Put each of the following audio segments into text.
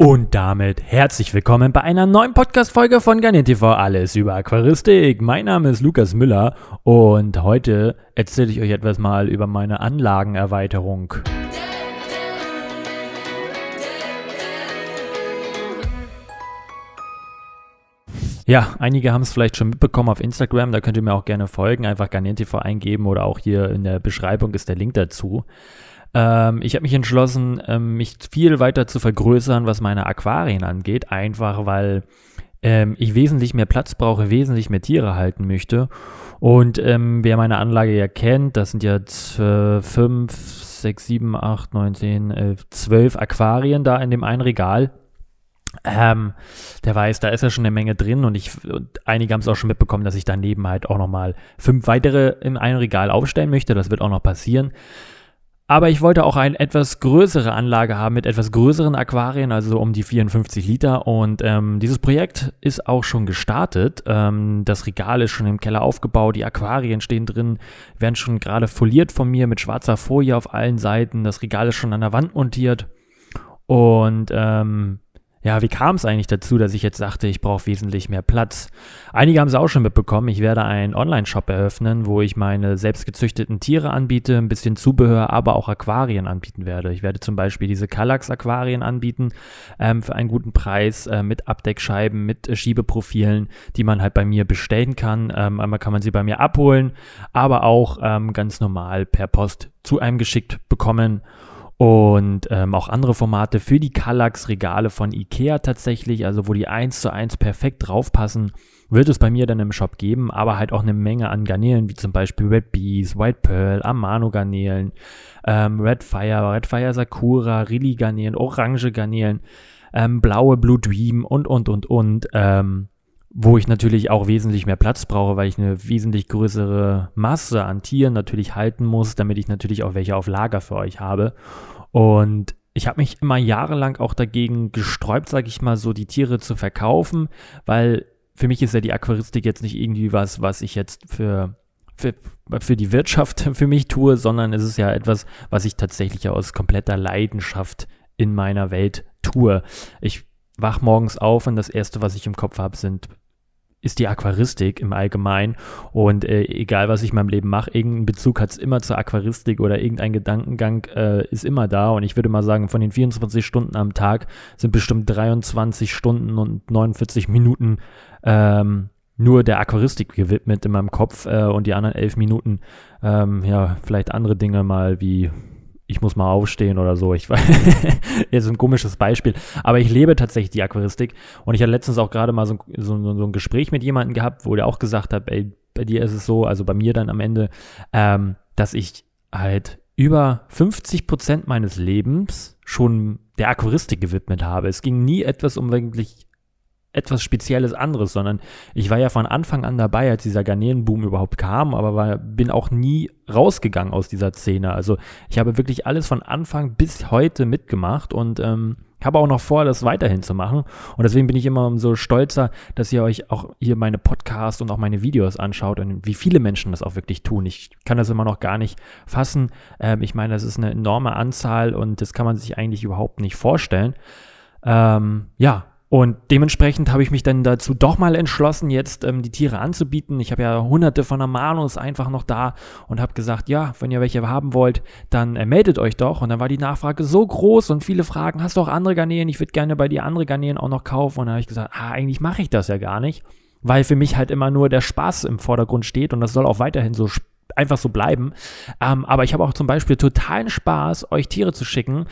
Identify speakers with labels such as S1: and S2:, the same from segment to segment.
S1: Und damit herzlich willkommen bei einer neuen Podcast-Folge von Garnier Alles über Aquaristik. Mein Name ist Lukas Müller und heute erzähle ich euch etwas mal über meine Anlagenerweiterung. Ja, einige haben es vielleicht schon mitbekommen auf Instagram, da könnt ihr mir auch gerne folgen, einfach Garnier eingeben oder auch hier in der Beschreibung ist der Link dazu. Ähm, ich habe mich entschlossen, ähm, mich viel weiter zu vergrößern, was meine Aquarien angeht, einfach weil ähm, ich wesentlich mehr Platz brauche, wesentlich mehr Tiere halten möchte. Und ähm, wer meine Anlage ja kennt, das sind jetzt äh, fünf, sechs, sieben, acht, neun, zehn, elf, zwölf Aquarien da in dem einen Regal. Ähm, der weiß, da ist ja schon eine Menge drin und ich und einige haben es auch schon mitbekommen, dass ich daneben halt auch nochmal fünf weitere in einem Regal aufstellen möchte. Das wird auch noch passieren. Aber ich wollte auch eine etwas größere Anlage haben mit etwas größeren Aquarien, also um die 54 Liter. Und ähm, dieses Projekt ist auch schon gestartet. Ähm, das Regal ist schon im Keller aufgebaut, die Aquarien stehen drin, werden schon gerade foliert von mir mit schwarzer Folie auf allen Seiten. Das Regal ist schon an der Wand montiert. Und ähm, ja, wie kam es eigentlich dazu, dass ich jetzt sagte, ich brauche wesentlich mehr Platz? Einige haben es auch schon mitbekommen. Ich werde einen Online-Shop eröffnen, wo ich meine selbstgezüchteten Tiere anbiete, ein bisschen Zubehör, aber auch Aquarien anbieten werde. Ich werde zum Beispiel diese Kallax-Aquarien anbieten ähm, für einen guten Preis äh, mit Abdeckscheiben, mit äh, Schiebeprofilen, die man halt bei mir bestellen kann. Ähm, einmal kann man sie bei mir abholen, aber auch ähm, ganz normal per Post zu einem geschickt bekommen und ähm, auch andere Formate für die Kallax-Regale von Ikea tatsächlich, also wo die eins zu eins perfekt draufpassen, wird es bei mir dann im Shop geben, aber halt auch eine Menge an Garnelen, wie zum Beispiel Red Bees, White Pearl, Amano-Garnelen, ähm, Red Fire, Red Fire Sakura, Rilly-Garnelen, Orange Garnelen, ähm, blaue Blue Dream und, und, und, und. Ähm, wo ich natürlich auch wesentlich mehr Platz brauche, weil ich eine wesentlich größere Masse an Tieren natürlich halten muss, damit ich natürlich auch welche auf Lager für euch habe. Und ich habe mich immer jahrelang auch dagegen gesträubt, sage ich mal, so die Tiere zu verkaufen, weil für mich ist ja die Aquaristik jetzt nicht irgendwie was, was ich jetzt für, für, für die Wirtschaft für mich tue, sondern es ist ja etwas, was ich tatsächlich aus kompletter Leidenschaft in meiner Welt tue. Ich wach morgens auf und das erste, was ich im Kopf habe, sind ist die Aquaristik im Allgemeinen. Und äh, egal, was ich in meinem Leben mache, irgendein Bezug hat es immer zur Aquaristik oder irgendein Gedankengang äh, ist immer da. Und ich würde mal sagen, von den 24 Stunden am Tag sind bestimmt 23 Stunden und 49 Minuten ähm, nur der Aquaristik gewidmet in meinem Kopf äh, und die anderen elf Minuten, ähm, ja, vielleicht andere Dinge mal wie ich muss mal aufstehen oder so. Ich weiß, jetzt ein komisches Beispiel. Aber ich lebe tatsächlich die Aquaristik. Und ich hatte letztens auch gerade mal so, so, so, ein Gespräch mit jemandem gehabt, wo der auch gesagt hat, ey, bei dir ist es so, also bei mir dann am Ende, ähm, dass ich halt über 50 Prozent meines Lebens schon der Aquaristik gewidmet habe. Es ging nie etwas um wirklich etwas Spezielles anderes, sondern ich war ja von Anfang an dabei, als dieser Garnelenboom überhaupt kam, aber war, bin auch nie rausgegangen aus dieser Szene. Also ich habe wirklich alles von Anfang bis heute mitgemacht und ähm, habe auch noch vor, das weiterhin zu machen. Und deswegen bin ich immer umso stolzer, dass ihr euch auch hier meine Podcasts und auch meine Videos anschaut und wie viele Menschen das auch wirklich tun. Ich kann das immer noch gar nicht fassen. Ähm, ich meine, das ist eine enorme Anzahl und das kann man sich eigentlich überhaupt nicht vorstellen. Ähm, ja, und dementsprechend habe ich mich dann dazu doch mal entschlossen, jetzt ähm, die Tiere anzubieten. Ich habe ja hunderte von Amanos einfach noch da und habe gesagt, ja, wenn ihr welche haben wollt, dann äh, meldet euch doch. Und dann war die Nachfrage so groß und viele Fragen, hast du auch andere Garnelen? Ich würde gerne bei dir andere Garnelen auch noch kaufen. Und dann habe ich gesagt, ah, eigentlich mache ich das ja gar nicht, weil für mich halt immer nur der Spaß im Vordergrund steht und das soll auch weiterhin so einfach so bleiben. Ähm, aber ich habe auch zum Beispiel totalen Spaß, euch Tiere zu schicken.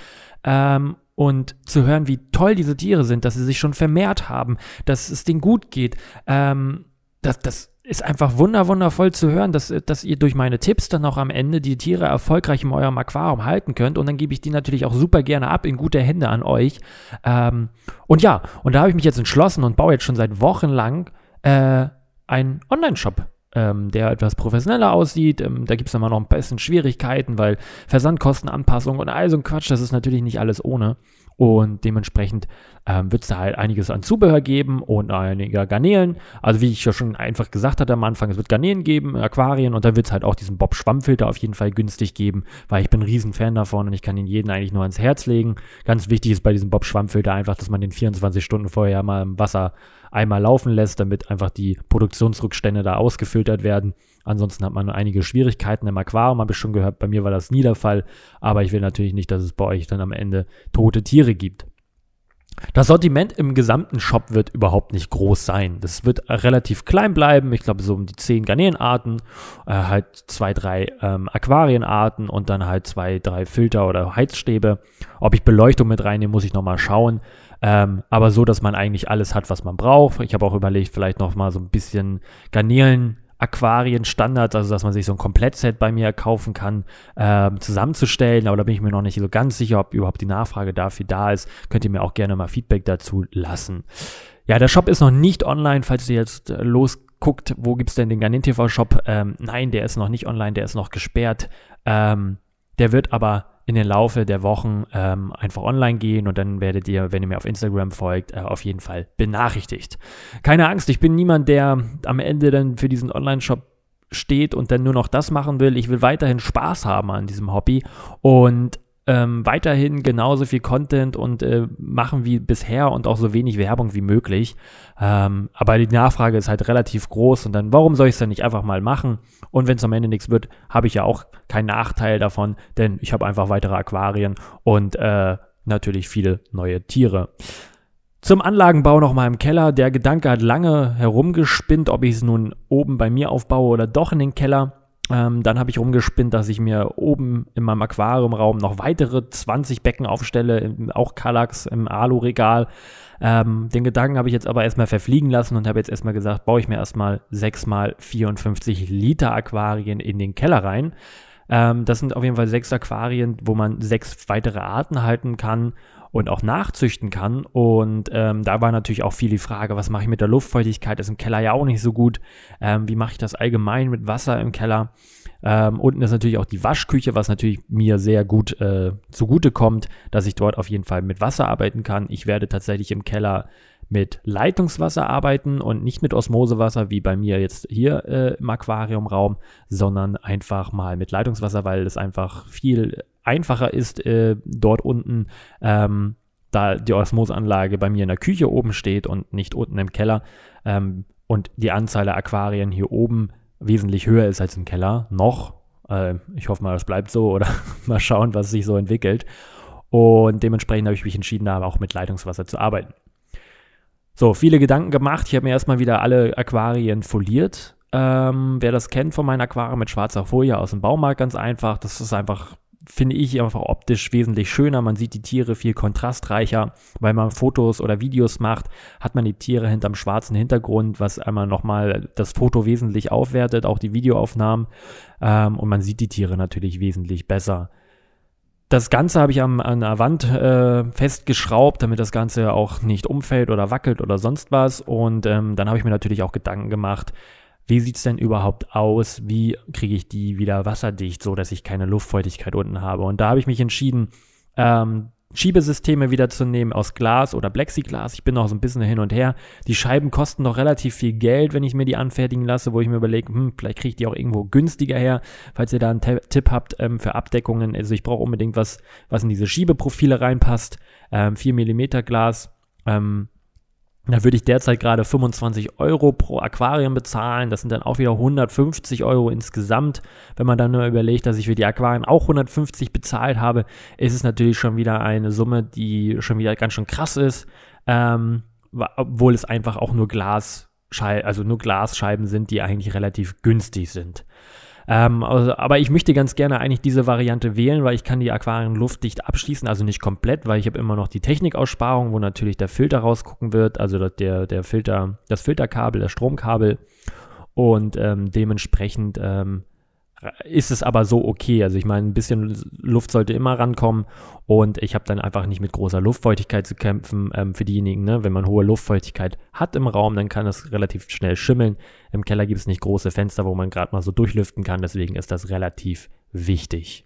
S1: Ähm, und zu hören, wie toll diese Tiere sind, dass sie sich schon vermehrt haben, dass es denen gut geht. Ähm, das, das ist einfach wunder, wundervoll zu hören, dass, dass ihr durch meine Tipps dann auch am Ende die Tiere erfolgreich in eurem Aquarium halten könnt. Und dann gebe ich die natürlich auch super gerne ab in gute Hände an euch. Ähm, und ja, und da habe ich mich jetzt entschlossen und baue jetzt schon seit Wochen lang äh, einen Online-Shop ähm, der etwas professioneller aussieht. Ähm, da gibt es immer noch ein bisschen Schwierigkeiten, weil Versandkostenanpassung und all so ein Quatsch, das ist natürlich nicht alles ohne. Und dementsprechend ähm, wird es da halt einiges an Zubehör geben und einige Garnelen. Also wie ich ja schon einfach gesagt hatte am Anfang, es wird Garnelen geben, Aquarien und dann wird es halt auch diesen Bob-Schwammfilter auf jeden Fall günstig geben, weil ich bin ein Riesenfan davon und ich kann ihn jeden eigentlich nur ans Herz legen. Ganz wichtig ist bei diesem Bob-Schwammfilter einfach, dass man den 24 Stunden vorher mal im Wasser einmal laufen lässt, damit einfach die Produktionsrückstände da ausgefiltert werden. Ansonsten hat man einige Schwierigkeiten im Aquarium, habe ich schon gehört. Bei mir war das nie der Fall. Aber ich will natürlich nicht, dass es bei euch dann am Ende tote Tiere gibt. Das Sortiment im gesamten Shop wird überhaupt nicht groß sein. Das wird relativ klein bleiben. Ich glaube, so um die zehn Garnelenarten, äh, halt zwei, drei ähm, Aquarienarten und dann halt zwei, drei Filter oder Heizstäbe. Ob ich Beleuchtung mit reinnehme, muss ich nochmal schauen. Ähm, aber so, dass man eigentlich alles hat, was man braucht. Ich habe auch überlegt, vielleicht nochmal so ein bisschen Garnelen Aquarien-Standards, also dass man sich so ein Komplettset bei mir kaufen kann, ähm, zusammenzustellen. Aber da bin ich mir noch nicht so ganz sicher, ob überhaupt die Nachfrage dafür da ist. Könnt ihr mir auch gerne mal Feedback dazu lassen. Ja, der Shop ist noch nicht online, falls ihr jetzt äh, losguckt, wo gibt es denn den Garnin TV Shop? Ähm, nein, der ist noch nicht online, der ist noch gesperrt. Ähm, der wird aber in den Laufe der Wochen ähm, einfach online gehen und dann werdet ihr, wenn ihr mir auf Instagram folgt, äh, auf jeden Fall benachrichtigt. Keine Angst, ich bin niemand, der am Ende dann für diesen Online-Shop steht und dann nur noch das machen will. Ich will weiterhin Spaß haben an diesem Hobby und ähm, weiterhin genauso viel Content und äh, machen wie bisher und auch so wenig Werbung wie möglich. Ähm, aber die Nachfrage ist halt relativ groß und dann, warum soll ich es dann nicht einfach mal machen? Und wenn es am Ende nichts wird, habe ich ja auch keinen Nachteil davon, denn ich habe einfach weitere Aquarien und äh, natürlich viele neue Tiere. Zum Anlagenbau nochmal im Keller. Der Gedanke hat lange herumgespinnt, ob ich es nun oben bei mir aufbaue oder doch in den Keller. Ähm, dann habe ich rumgespinnt, dass ich mir oben in meinem Aquariumraum noch weitere 20 Becken aufstelle, auch Kallax im Alu-Regal. Ähm, den Gedanken habe ich jetzt aber erstmal verfliegen lassen und habe jetzt erstmal gesagt, baue ich mir erstmal 6 mal 54 Liter Aquarien in den Keller rein. Ähm, das sind auf jeden Fall sechs Aquarien, wo man sechs weitere Arten halten kann und auch nachzüchten kann. Und ähm, da war natürlich auch viel die Frage, was mache ich mit der Luftfeuchtigkeit? Ist im Keller ja auch nicht so gut. Ähm, wie mache ich das allgemein mit Wasser im Keller? Ähm, unten ist natürlich auch die Waschküche, was natürlich mir sehr gut äh, zugute kommt, dass ich dort auf jeden Fall mit Wasser arbeiten kann. Ich werde tatsächlich im Keller mit Leitungswasser arbeiten und nicht mit Osmosewasser wie bei mir jetzt hier äh, im Aquariumraum, sondern einfach mal mit Leitungswasser, weil es einfach viel einfacher ist, äh, dort unten, ähm, da die Osmoseanlage bei mir in der Küche oben steht und nicht unten im Keller ähm, und die Anzahl der Aquarien hier oben wesentlich höher ist als im Keller, noch. Äh, ich hoffe mal, das bleibt so oder mal schauen, was sich so entwickelt. Und dementsprechend habe ich mich entschieden, da auch mit Leitungswasser zu arbeiten. So, viele Gedanken gemacht. Ich habe mir erstmal wieder alle Aquarien foliert. Ähm, wer das kennt von meinen Aquarien mit schwarzer Folie aus dem Baumarkt, ganz einfach. Das ist einfach finde ich einfach optisch wesentlich schöner. Man sieht die Tiere viel kontrastreicher. Weil man Fotos oder Videos macht, hat man die Tiere hinterm schwarzen Hintergrund, was einmal nochmal das Foto wesentlich aufwertet, auch die Videoaufnahmen. Ähm, und man sieht die Tiere natürlich wesentlich besser. Das Ganze habe ich am, an der Wand äh, festgeschraubt, damit das Ganze auch nicht umfällt oder wackelt oder sonst was. Und ähm, dann habe ich mir natürlich auch Gedanken gemacht, wie sieht es denn überhaupt aus? Wie kriege ich die wieder wasserdicht, so dass ich keine Luftfeuchtigkeit unten habe? Und da habe ich mich entschieden, ähm, Schiebesysteme wieder zu nehmen aus Glas oder Plexiglas. Ich bin noch so ein bisschen hin und her. Die Scheiben kosten noch relativ viel Geld, wenn ich mir die anfertigen lasse, wo ich mir überlege, hm, vielleicht kriege ich die auch irgendwo günstiger her. Falls ihr da einen Tipp habt ähm, für Abdeckungen, also ich brauche unbedingt was, was in diese Schiebeprofile reinpasst. Ähm, 4 mm Glas. Ähm, da würde ich derzeit gerade 25 Euro pro Aquarium bezahlen. Das sind dann auch wieder 150 Euro insgesamt. Wenn man dann nur überlegt, dass ich für die Aquarien auch 150 bezahlt habe, ist es natürlich schon wieder eine Summe, die schon wieder ganz schön krass ist. Ähm, obwohl es einfach auch nur Glas, also nur Glasscheiben sind, die eigentlich relativ günstig sind. Ähm, also, aber ich möchte ganz gerne eigentlich diese Variante wählen, weil ich kann die Aquarien luftdicht abschließen, also nicht komplett, weil ich habe immer noch die Technikaussparung, wo natürlich der Filter rausgucken wird, also der, der Filter, das Filterkabel, das Stromkabel und ähm, dementsprechend ähm, ist es aber so okay. Also ich meine, ein bisschen Luft sollte immer rankommen und ich habe dann einfach nicht mit großer Luftfeuchtigkeit zu kämpfen. Ähm, für diejenigen, ne, wenn man hohe Luftfeuchtigkeit hat im Raum, dann kann das relativ schnell schimmeln. Im Keller gibt es nicht große Fenster, wo man gerade mal so durchlüften kann, deswegen ist das relativ wichtig.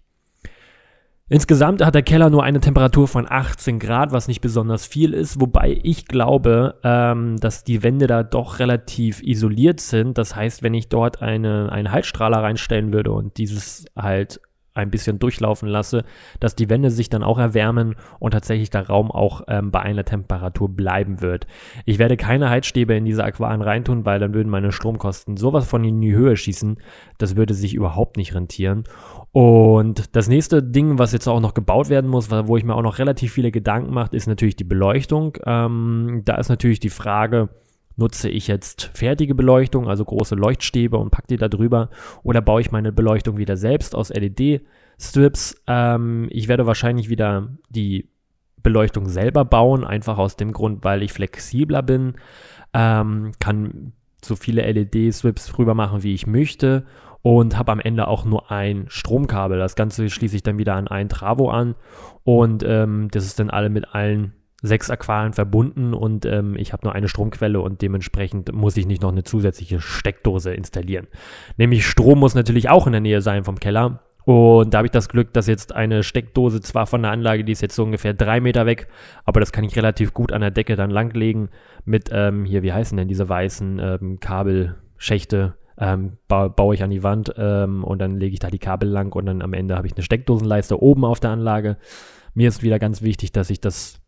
S1: Insgesamt hat der Keller nur eine Temperatur von 18 Grad, was nicht besonders viel ist, wobei ich glaube, ähm, dass die Wände da doch relativ isoliert sind. Das heißt, wenn ich dort eine, einen Heizstrahler reinstellen würde und dieses halt ein bisschen durchlaufen lasse, dass die Wände sich dann auch erwärmen und tatsächlich der Raum auch ähm, bei einer Temperatur bleiben wird. Ich werde keine Heizstäbe in diese Aquarien reintun, weil dann würden meine Stromkosten sowas von in die Höhe schießen. Das würde sich überhaupt nicht rentieren. Und das nächste Ding, was jetzt auch noch gebaut werden muss, wo ich mir auch noch relativ viele Gedanken mache, ist natürlich die Beleuchtung. Ähm, da ist natürlich die Frage, Nutze ich jetzt fertige Beleuchtung, also große Leuchtstäbe und packe die da drüber oder baue ich meine Beleuchtung wieder selbst aus LED-Strips? Ähm, ich werde wahrscheinlich wieder die Beleuchtung selber bauen, einfach aus dem Grund, weil ich flexibler bin, ähm, kann so viele LED-Strips rüber machen, wie ich möchte und habe am Ende auch nur ein Stromkabel. Das Ganze schließe ich dann wieder an ein Travo an und ähm, das ist dann alle mit allen sechs Aquarien verbunden und ähm, ich habe nur eine Stromquelle und dementsprechend muss ich nicht noch eine zusätzliche Steckdose installieren. Nämlich Strom muss natürlich auch in der Nähe sein vom Keller. Und da habe ich das Glück, dass jetzt eine Steckdose zwar von der Anlage, die ist jetzt so ungefähr drei Meter weg, aber das kann ich relativ gut an der Decke dann langlegen mit ähm, hier, wie heißen denn diese weißen ähm, Kabelschächte, ähm, ba baue ich an die Wand ähm, und dann lege ich da die Kabel lang und dann am Ende habe ich eine Steckdosenleiste oben auf der Anlage. Mir ist wieder ganz wichtig, dass ich das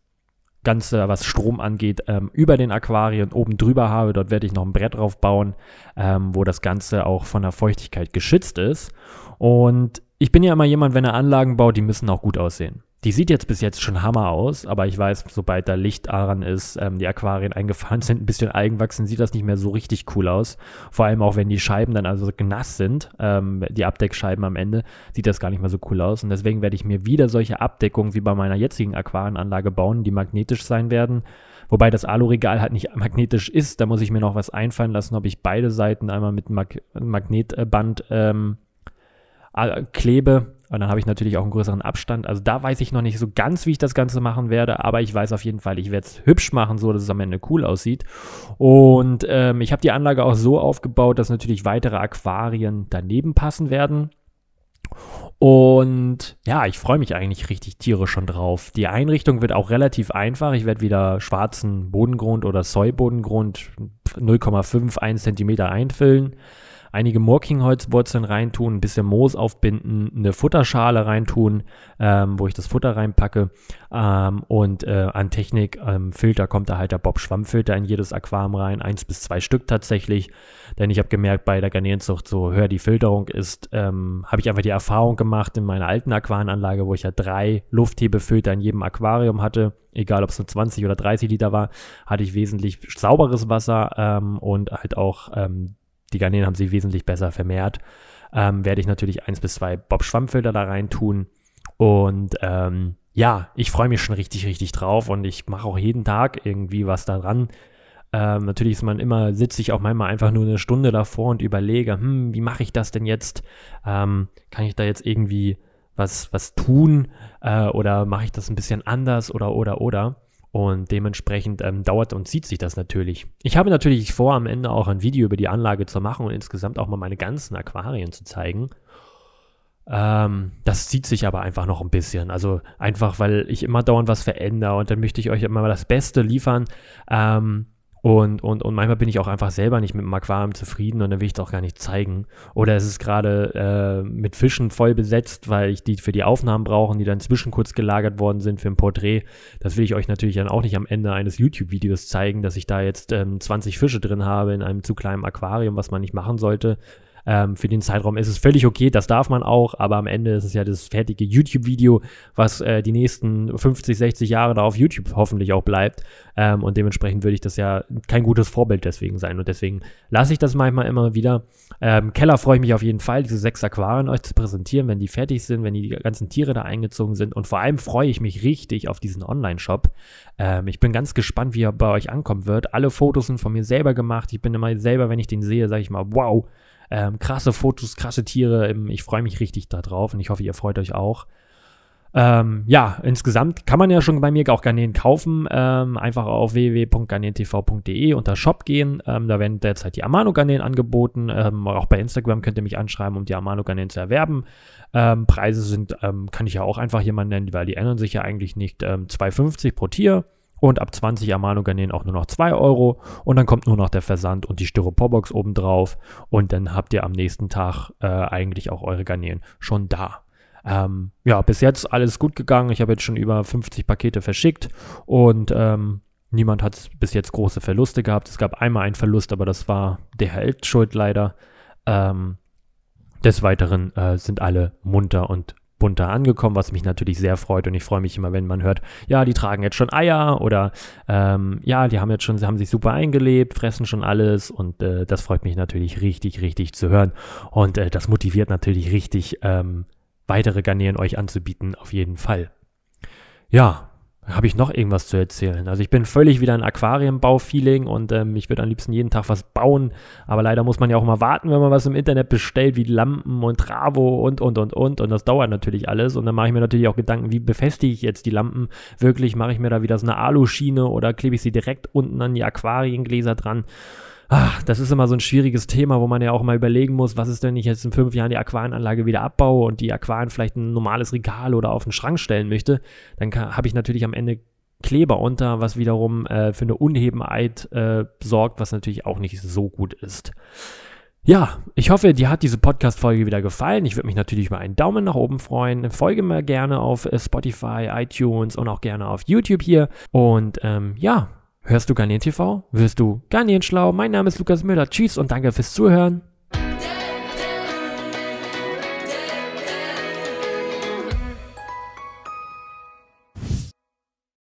S1: Ganze, was Strom angeht, ähm, über den Aquarien oben drüber habe. Dort werde ich noch ein Brett drauf bauen, ähm, wo das Ganze auch von der Feuchtigkeit geschützt ist. Und ich bin ja immer jemand, wenn er Anlagen baut, die müssen auch gut aussehen. Die sieht jetzt bis jetzt schon Hammer aus, aber ich weiß, sobald da Licht daran ist, ähm, die Aquarien eingefahren sind, ein bisschen Eigenwachsen, sieht das nicht mehr so richtig cool aus. Vor allem auch, wenn die Scheiben dann also nass sind, ähm, die Abdeckscheiben am Ende, sieht das gar nicht mehr so cool aus. Und deswegen werde ich mir wieder solche Abdeckungen wie bei meiner jetzigen Aquarienanlage bauen, die magnetisch sein werden. Wobei das Aluregal halt nicht magnetisch ist. Da muss ich mir noch was einfallen lassen, ob ich beide Seiten einmal mit Mag Magnetband ähm, klebe und dann habe ich natürlich auch einen größeren Abstand. Also da weiß ich noch nicht so ganz, wie ich das Ganze machen werde, aber ich weiß auf jeden Fall, ich werde es hübsch machen, so dass es am Ende cool aussieht. Und ähm, ich habe die Anlage auch so aufgebaut, dass natürlich weitere Aquarien daneben passen werden. Und ja, ich freue mich eigentlich richtig tierisch schon drauf. Die Einrichtung wird auch relativ einfach. Ich werde wieder schwarzen Bodengrund oder Soy-Bodengrund 0,51 cm einfüllen einige Moorkingholzwurzeln reintun, ein bisschen Moos aufbinden, eine Futterschale reintun, ähm, wo ich das Futter reinpacke. Ähm, und äh, an Technik, ähm, Filter kommt da halt der Bob-Schwammfilter in jedes Aquarium rein, eins bis zwei Stück tatsächlich. Denn ich habe gemerkt, bei der Garnelenzucht, so höher die Filterung ist, ähm, habe ich einfach die Erfahrung gemacht in meiner alten Aquarienanlage, wo ich ja drei Lufthebefilter in jedem Aquarium hatte egal ob es nur 20 oder 30 Liter war, hatte ich wesentlich sauberes Wasser ähm, und halt auch ähm, die Garnelen haben sich wesentlich besser vermehrt. Ähm, werde ich natürlich eins bis zwei Bob-Schwammfilter da rein tun. Und ähm, ja, ich freue mich schon richtig, richtig drauf und ich mache auch jeden Tag irgendwie was daran. Ähm, natürlich ist man immer, sitze ich auch manchmal einfach nur eine Stunde davor und überlege, hm, wie mache ich das denn jetzt? Ähm, kann ich da jetzt irgendwie was, was tun? Äh, oder mache ich das ein bisschen anders oder, oder, oder? Und dementsprechend ähm, dauert und zieht sich das natürlich. Ich habe natürlich vor, am Ende auch ein Video über die Anlage zu machen und insgesamt auch mal meine ganzen Aquarien zu zeigen. Ähm, das zieht sich aber einfach noch ein bisschen. Also einfach, weil ich immer dauernd was verändere und dann möchte ich euch immer das Beste liefern. Ähm, und, und, und manchmal bin ich auch einfach selber nicht mit dem Aquarium zufrieden und dann will ich es auch gar nicht zeigen. Oder es ist gerade äh, mit Fischen voll besetzt, weil ich die für die Aufnahmen brauche, die dann zwischen kurz gelagert worden sind für ein Porträt. Das will ich euch natürlich dann auch nicht am Ende eines YouTube-Videos zeigen, dass ich da jetzt ähm, 20 Fische drin habe in einem zu kleinen Aquarium, was man nicht machen sollte. Ähm, für den Zeitraum ist es völlig okay, das darf man auch, aber am Ende ist es ja das fertige YouTube-Video, was äh, die nächsten 50, 60 Jahre da auf YouTube hoffentlich auch bleibt. Ähm, und dementsprechend würde ich das ja kein gutes Vorbild deswegen sein. Und deswegen lasse ich das manchmal immer wieder. Ähm, Keller freue ich mich auf jeden Fall, diese sechs Aquarien euch zu präsentieren, wenn die fertig sind, wenn die ganzen Tiere da eingezogen sind. Und vor allem freue ich mich richtig auf diesen Online-Shop. Ähm, ich bin ganz gespannt, wie er bei euch ankommen wird. Alle Fotos sind von mir selber gemacht. Ich bin immer selber, wenn ich den sehe, sage ich mal, wow, ähm, krasse Fotos, krasse Tiere. Ich freue mich richtig darauf und ich hoffe, ihr freut euch auch. Ähm, ja, insgesamt kann man ja schon bei mir auch Garnelen kaufen. Ähm, einfach auf www.garnelentv.de unter Shop gehen. Ähm, da werden derzeit die Amano-Garnelen angeboten. Ähm, auch bei Instagram könnt ihr mich anschreiben, um die Amano-Garnelen zu erwerben. Ähm, Preise sind, ähm, kann ich ja auch einfach mal nennen, weil die ändern sich ja eigentlich nicht. 2,50 pro Tier. Und ab 20 Amano-Garnelen auch nur noch 2 Euro. Und dann kommt nur noch der Versand und die Styroporbox obendrauf. Und dann habt ihr am nächsten Tag äh, eigentlich auch eure Garnelen schon da. Ähm, ja, bis jetzt alles gut gegangen. Ich habe jetzt schon über 50 Pakete verschickt und ähm, niemand hat bis jetzt große Verluste gehabt. Es gab einmal einen Verlust, aber das war der Held schuld leider. Ähm, des Weiteren äh, sind alle munter und bunter angekommen, was mich natürlich sehr freut. Und ich freue mich immer, wenn man hört, ja, die tragen jetzt schon Eier oder ähm, ja, die haben jetzt schon, sie haben sich super eingelebt, fressen schon alles. Und äh, das freut mich natürlich richtig, richtig zu hören. Und äh, das motiviert natürlich richtig, ähm, weitere Garnelen euch anzubieten, auf jeden Fall. Ja, habe ich noch irgendwas zu erzählen? Also ich bin völlig wieder ein Aquarienbau-Feeling und ähm, ich würde am liebsten jeden Tag was bauen, aber leider muss man ja auch mal warten, wenn man was im Internet bestellt, wie Lampen und Travo und, und, und, und. Und das dauert natürlich alles. Und dann mache ich mir natürlich auch Gedanken, wie befestige ich jetzt die Lampen? Wirklich, mache ich mir da wieder so eine Aluschiene oder klebe ich sie direkt unten an die Aquariengläser dran ach, das ist immer so ein schwieriges Thema, wo man ja auch mal überlegen muss, was ist denn, wenn ich jetzt in fünf Jahren die Aquarienanlage wieder abbaue und die Aquarien vielleicht ein normales Regal oder auf den Schrank stellen möchte, dann habe ich natürlich am Ende Kleber unter, was wiederum äh, für eine Unhebenheit äh, sorgt, was natürlich auch nicht so gut ist. Ja, ich hoffe, dir hat diese Podcast-Folge wieder gefallen. Ich würde mich natürlich über einen Daumen nach oben freuen. Folge mir gerne auf äh, Spotify, iTunes und auch gerne auf YouTube hier. Und ähm, ja, Hörst du Garnier TV? Wirst du Garnier schlau? Mein Name ist Lukas Müller. Tschüss und danke fürs Zuhören.